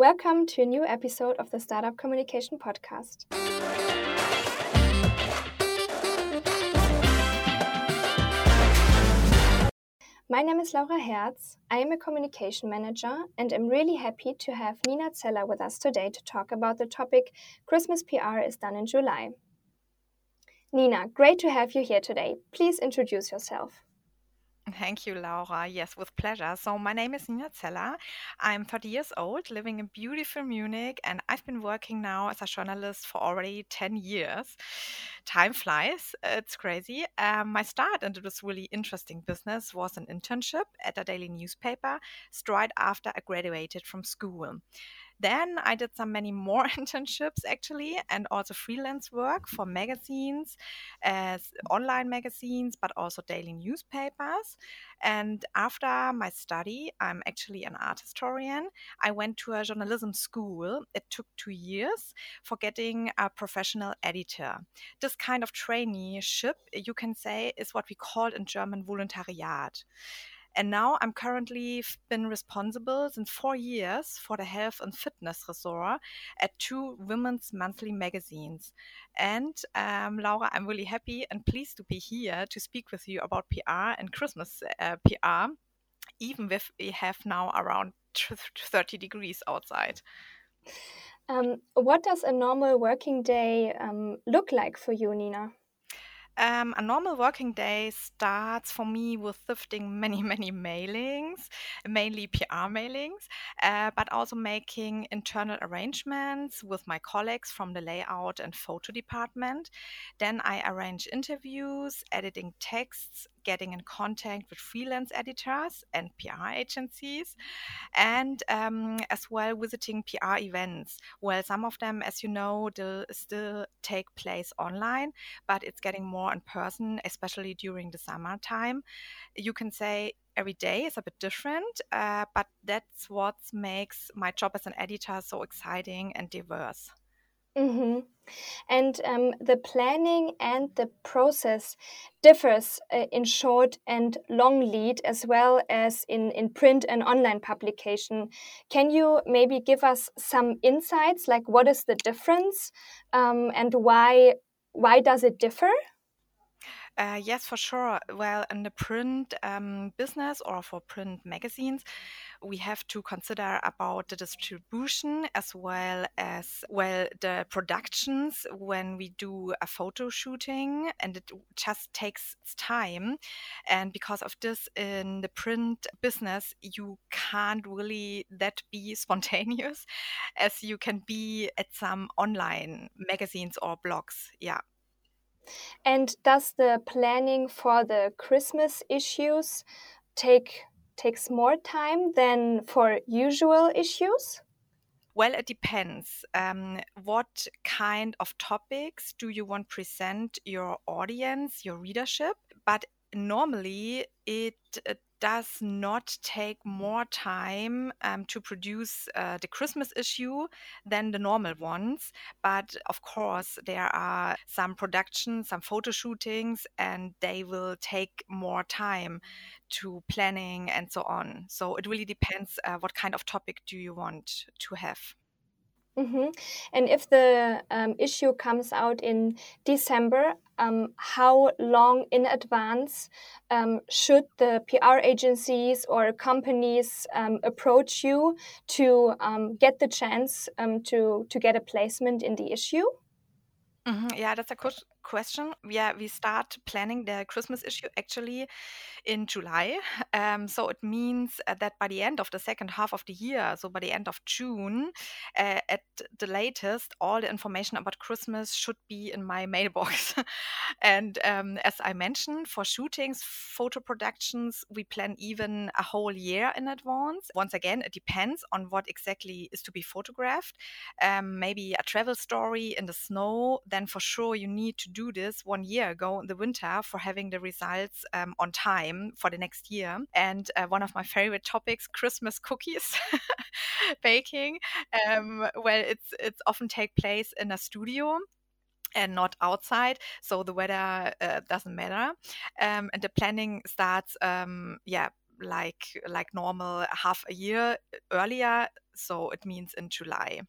Welcome to a new episode of the Startup Communication Podcast. My name is Laura Herz. I am a communication manager and I'm really happy to have Nina Zeller with us today to talk about the topic Christmas PR is done in July. Nina, great to have you here today. Please introduce yourself. Thank you, Laura. Yes, with pleasure. So, my name is Nina Zeller. I'm 30 years old, living in beautiful Munich, and I've been working now as a journalist for already 10 years. Time flies, it's crazy. Um, my start into this really interesting business was an internship at a daily newspaper straight after I graduated from school. Then I did some many more internships actually, and also freelance work for magazines, as online magazines, but also daily newspapers. And after my study, I'm actually an art historian. I went to a journalism school. It took two years for getting a professional editor. This kind of traineeship, you can say, is what we call in German Volontariat. And now I'm currently been responsible since four years for the health and fitness resort at two women's monthly magazines. And um, Laura, I'm really happy and pleased to be here to speak with you about PR and Christmas uh, PR, even if we have now around 30 degrees outside. Um, what does a normal working day um, look like for you, Nina? Um, a normal working day starts for me with sifting many, many mailings, mainly PR mailings, uh, but also making internal arrangements with my colleagues from the layout and photo department. Then I arrange interviews, editing texts, getting in contact with freelance editors and PR agencies, and um, as well visiting PR events. Well, some of them, as you know, still take place online, but it's getting more in person, especially during the summertime. You can say every day is a bit different, uh, but that's what makes my job as an editor so exciting and diverse. Mm-hmm. And um, the planning and the process differs uh, in short and long lead as well as in, in print and online publication. Can you maybe give us some insights, like what is the difference um, and why why does it differ? Uh, yes, for sure. Well, in the print um, business or for print magazines, we have to consider about the distribution as well as well the productions when we do a photo shooting, and it just takes time. And because of this, in the print business, you can't really that be spontaneous as you can be at some online magazines or blogs. Yeah. And does the planning for the Christmas issues take takes more time than for usual issues? Well, it depends. Um, what kind of topics do you want to present your audience, your readership? But normally, it uh, does not take more time um, to produce uh, the Christmas issue than the normal ones. But of course, there are some productions, some photo shootings, and they will take more time to planning and so on. So it really depends uh, what kind of topic do you want to have. Mm-hmm. And if the um, issue comes out in December, um, how long in advance um, should the PR agencies or companies um, approach you to um, get the chance um, to to get a placement in the issue? Mm-hmm. Yeah, that's a good question. Yeah, we start planning the Christmas issue actually in July. Um, so it means uh, that by the end of the second half of the year, so by the end of June, uh, at the latest, all the information about Christmas should be in my mailbox. and um, as I mentioned, for shootings, photo productions, we plan even a whole year in advance. Once again, it depends on what exactly is to be photographed. Um, maybe a travel story in the snow, then for sure you need to do this one year ago in the winter for having the results um, on time for the next year. And uh, one of my favorite topics, Christmas cookies baking. Um, well, it's it's often take place in a studio and not outside so the weather uh, doesn't matter um, and the planning starts um, yeah like like normal half a year earlier. So it means in July.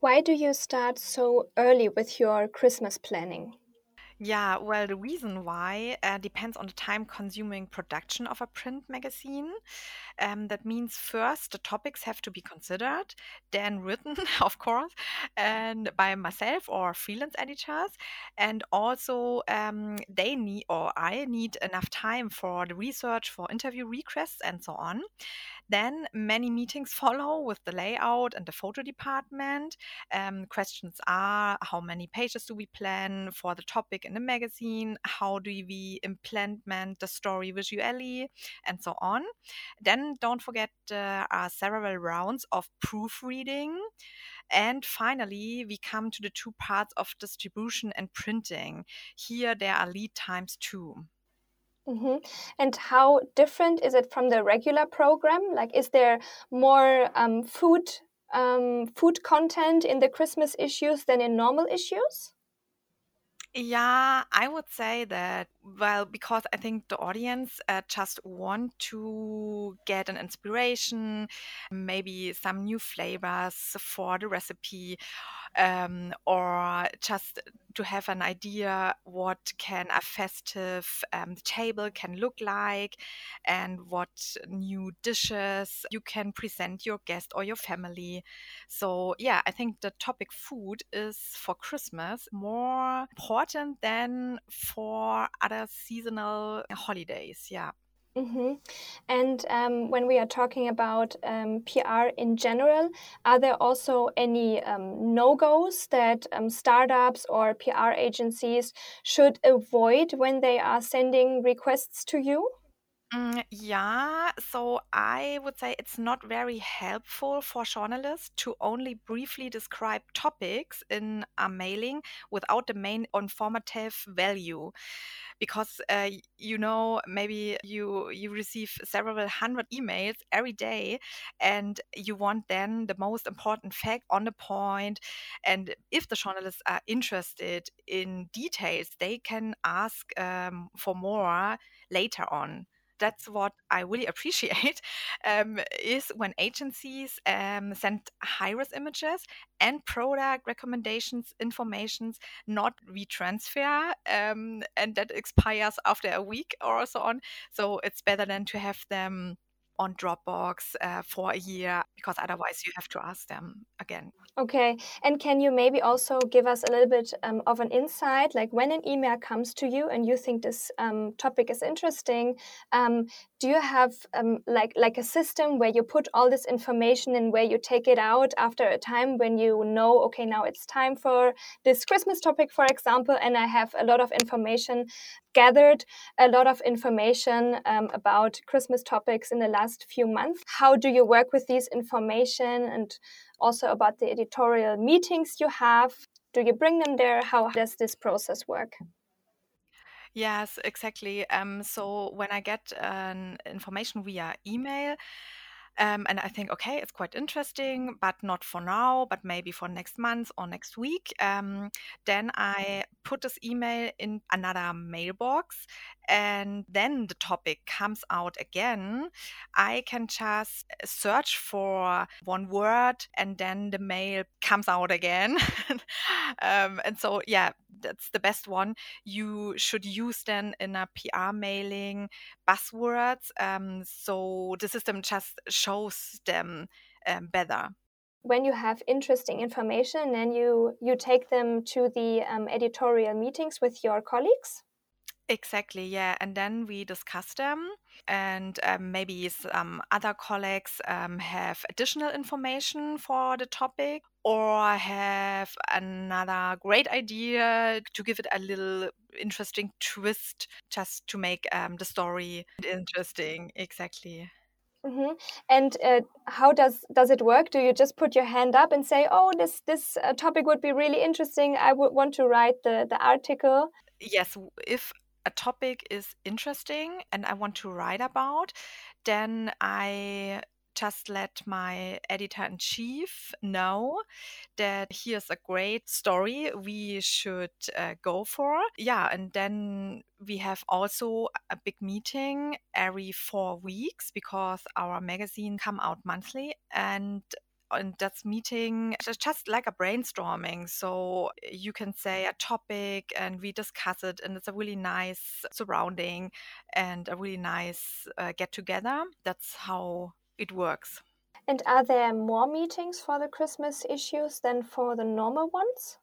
Why do you start so early with your Christmas planning? Yeah, well, the reason why uh, depends on the time consuming production of a print magazine. Um, that means first the topics have to be considered, then written, of course, and by myself or freelance editors. And also, um, they need or I need enough time for the research, for interview requests, and so on. Then many meetings follow with the layout and the photo department. Um, questions are how many pages do we plan for the topic in the magazine? How do we implement the story visually? And so on. Then don't forget there are several rounds of proofreading. And finally, we come to the two parts of distribution and printing. Here there are lead times too. Mm-hmm. And how different is it from the regular program? Like, is there more um, food um, food content in the Christmas issues than in normal issues? Yeah, I would say that, well, because I think the audience uh, just want to get an inspiration, maybe some new flavors for the recipe, um, or just to have an idea what can a festive um, table can look like and what new dishes you can present your guest or your family. So yeah i think the topic food is for christmas more important than for other seasonal holidays yeah Mm-hmm. And um, when we are talking about um, PR in general, are there also any um, no goes that um, startups or PR agencies should avoid when they are sending requests to you? Mm, yeah, so I would say it's not very helpful for journalists to only briefly describe topics in a mailing without the main informative value because uh, you know maybe you you receive several hundred emails every day and you want then the most important fact on the point and if the journalists are interested in details they can ask um, for more later on that's what I really appreciate um, is when agencies um, send high-res images and product recommendations, informations, not WeTransfer, um, and that expires after a week or so on. So it's better than to have them on Dropbox uh, for a year because otherwise you have to ask them again. Okay. And can you maybe also give us a little bit um, of an insight? Like when an email comes to you and you think this um, topic is interesting, um, do you have um, like like a system where you put all this information and where you take it out after a time when you know, okay, now it's time for this Christmas topic, for example, and I have a lot of information gathered, a lot of information um, about Christmas topics in the last few months. How do you work with these information and also about the editorial meetings you have? Do you bring them there? How does this process work? Yes, exactly. Um, so when I get an information via email, um, and I think, okay, it's quite interesting, but not for now, but maybe for next month or next week. Um, then I put this email in another mailbox and then the topic comes out again. I can just search for one word and then the mail comes out again. um, and so, yeah, that's the best one. You should use then in a PR mailing buzzwords. Um, so the system just shows them um, better when you have interesting information and you you take them to the um, editorial meetings with your colleagues Exactly, yeah. And then we discuss them, and um, maybe some other colleagues um, have additional information for the topic or have another great idea to give it a little interesting twist just to make um, the story interesting. Exactly. Mm-hmm. And uh, how does does it work? Do you just put your hand up and say, "Oh, this this uh, topic would be really interesting. I would want to write the the article." Yes, if a topic is interesting and I want to write about, then I just let my editor in chief know that here's a great story we should uh, go for. Yeah, and then we have also a big meeting every four weeks because our magazine come out monthly and and that's meeting just like a brainstorming so you can say a topic and we discuss it and it's a really nice surrounding and a really nice uh, get together that's how it works and are there more meetings for the christmas issues than for the normal ones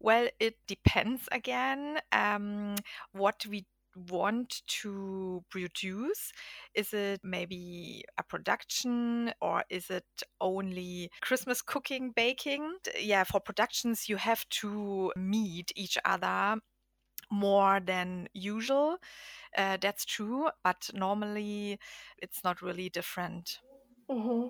well, it depends again um, what we want to produce? Is it maybe a production or is it only Christmas cooking, baking? Yeah, for productions, you have to meet each other more than usual. Uh, that's true, but normally it's not really different. Mm-hmm.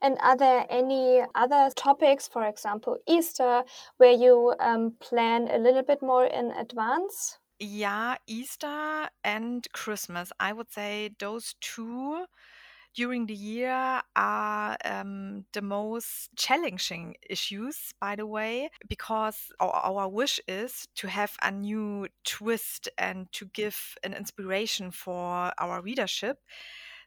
And are there any other topics, for example, Easter, where you um, plan a little bit more in advance? Yeah, Easter and Christmas. I would say those two during the year are um, the most challenging issues, by the way, because our, our, wish is to have a new twist and to give an inspiration for our readership.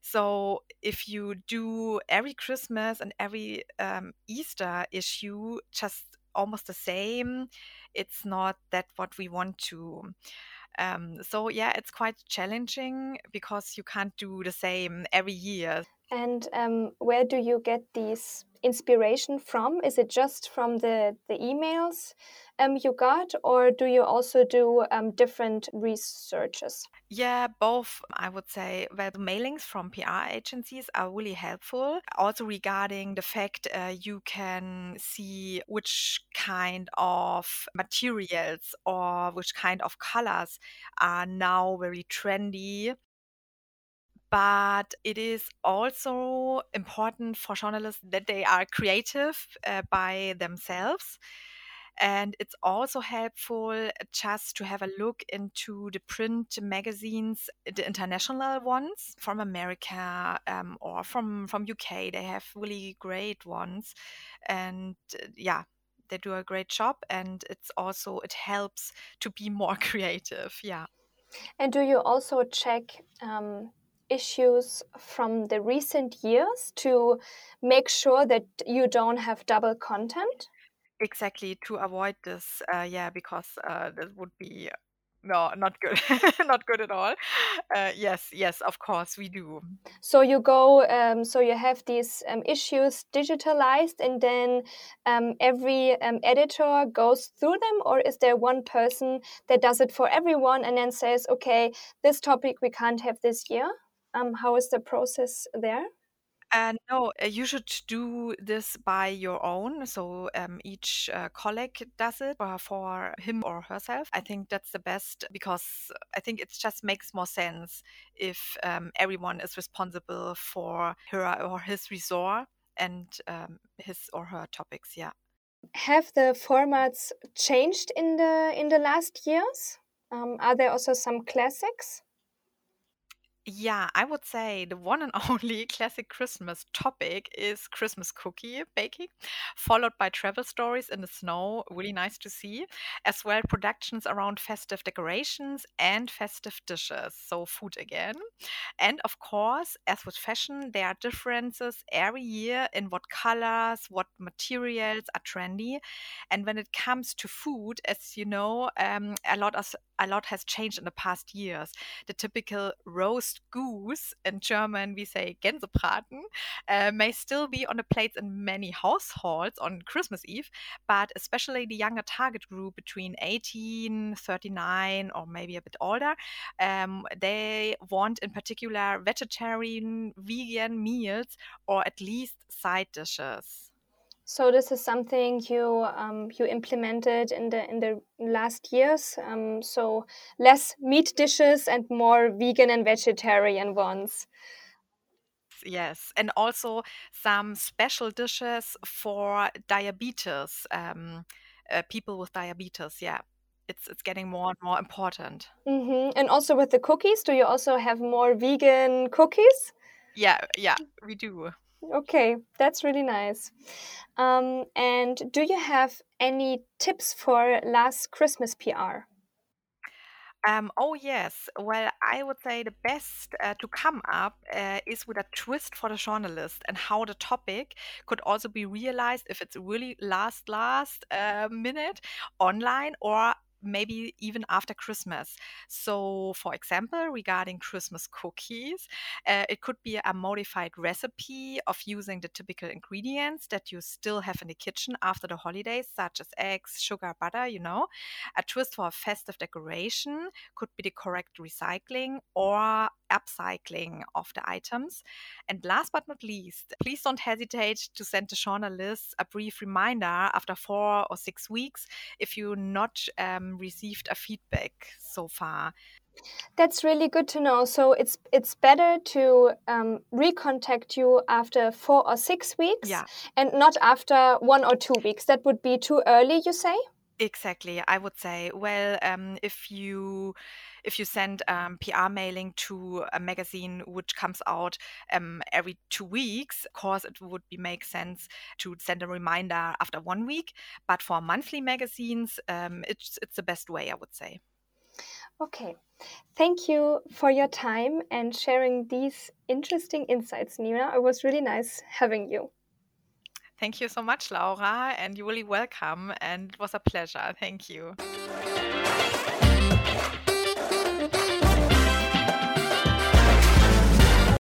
So if you do every Christmas and every um, Easter issue just almost the same, it's not that what we want to. Um, so yeah, it's quite challenging because you can't do the same every year. And um, where do you get these inspiration from? Is it just from the the emails um, you got, or do you also do um, different researches? Yeah, both. I would say well, the mailings from PR agencies are really helpful. Also, regarding the fact uh, you can see which kind of materials or which kind of colors are now very trendy but it is also important for journalists that they are creative uh, by themselves and it's also helpful just to have a look into the print magazines, the international ones from America um, or from, from UK. They have really great ones. And uh, yeah, they do a great job. And it's also, it helps to be more creative. Yeah. And do you also check um, issues from the recent years to make sure that you don't have double content? Exactly, to avoid this, uh, yeah, because uh, this would be no, not good, not good at all. Uh, yes, yes, of course we do. So you go, um, so you have these um, issues digitalized, and then um, every um, editor goes through them, or is there one person that does it for everyone and then says, okay, this topic we can't have this year? Um, how is the process there? Uh, no, uh, you should do this by your own. So um, each uh, colleague does it for, for him or herself. I think that's the best because I think it just makes more sense if um, everyone is responsible for her or his resort and um, his or her topics. Yeah. Have the formats changed in the in the last years? Um, are there also some classics? Yeah, I would say the one and only classic Christmas topic is Christmas cookie baking, followed by travel stories in the snow. Really nice to see. As well, productions around festive decorations and festive dishes. So, food again. And of course, as with fashion, there are differences every year in what colors, what materials are trendy. And when it comes to food, as you know, um, a lot of a lot has changed in the past years. The typical roast goose, in German we say Gänsebraten, uh, may still be on the plates in many households on Christmas Eve, but especially the younger target group between 18, 39, or maybe a bit older, um, they want in particular vegetarian, vegan meals or at least side dishes. So this is something you um, you implemented in the in the last years. Um, so less meat dishes and more vegan and vegetarian ones. Yes, and also some special dishes for diabetes. Um, uh, people with diabetes. Yeah, it's it's getting more and more important. Mm -hmm. And also with the cookies, do you also have more vegan cookies? Yeah, yeah, we do. Okay, that's really nice. Um, and do you have any tips for last Christmas PR? Um, oh, yes. Well, I would say the best uh, to come up uh, is with a twist for the journalist and how the topic could also be realized if it's really last, last uh, minute online or maybe even after Christmas. So, for example, regarding Christmas cookies, uh, it could be a modified recipe of using the typical ingredients that you still have in the kitchen after the holidays, such as eggs, sugar, butter, you know. A twist for a festive decoration could be the correct recycling or upcycling of the items. And last but not least, please don't hesitate to send the journalists a brief reminder after four or six weeks if you not um, received a feedback so far. That's really good to know. So it's it's better to um, recontact you after four or six weeks, yeah. and not after one or two weeks. That would be too early, you say? Exactly. I would say, well, um, if you if you send um, PR mailing to a magazine which comes out um, every two weeks, of course, it would be make sense to send a reminder after one week. But for monthly magazines, um, it's it's the best way, I would say. Okay. Thank you for your time and sharing these interesting insights, Nina. It was really nice having you. Thank you so much, Laura, and you're really welcome. And it was a pleasure. Thank you.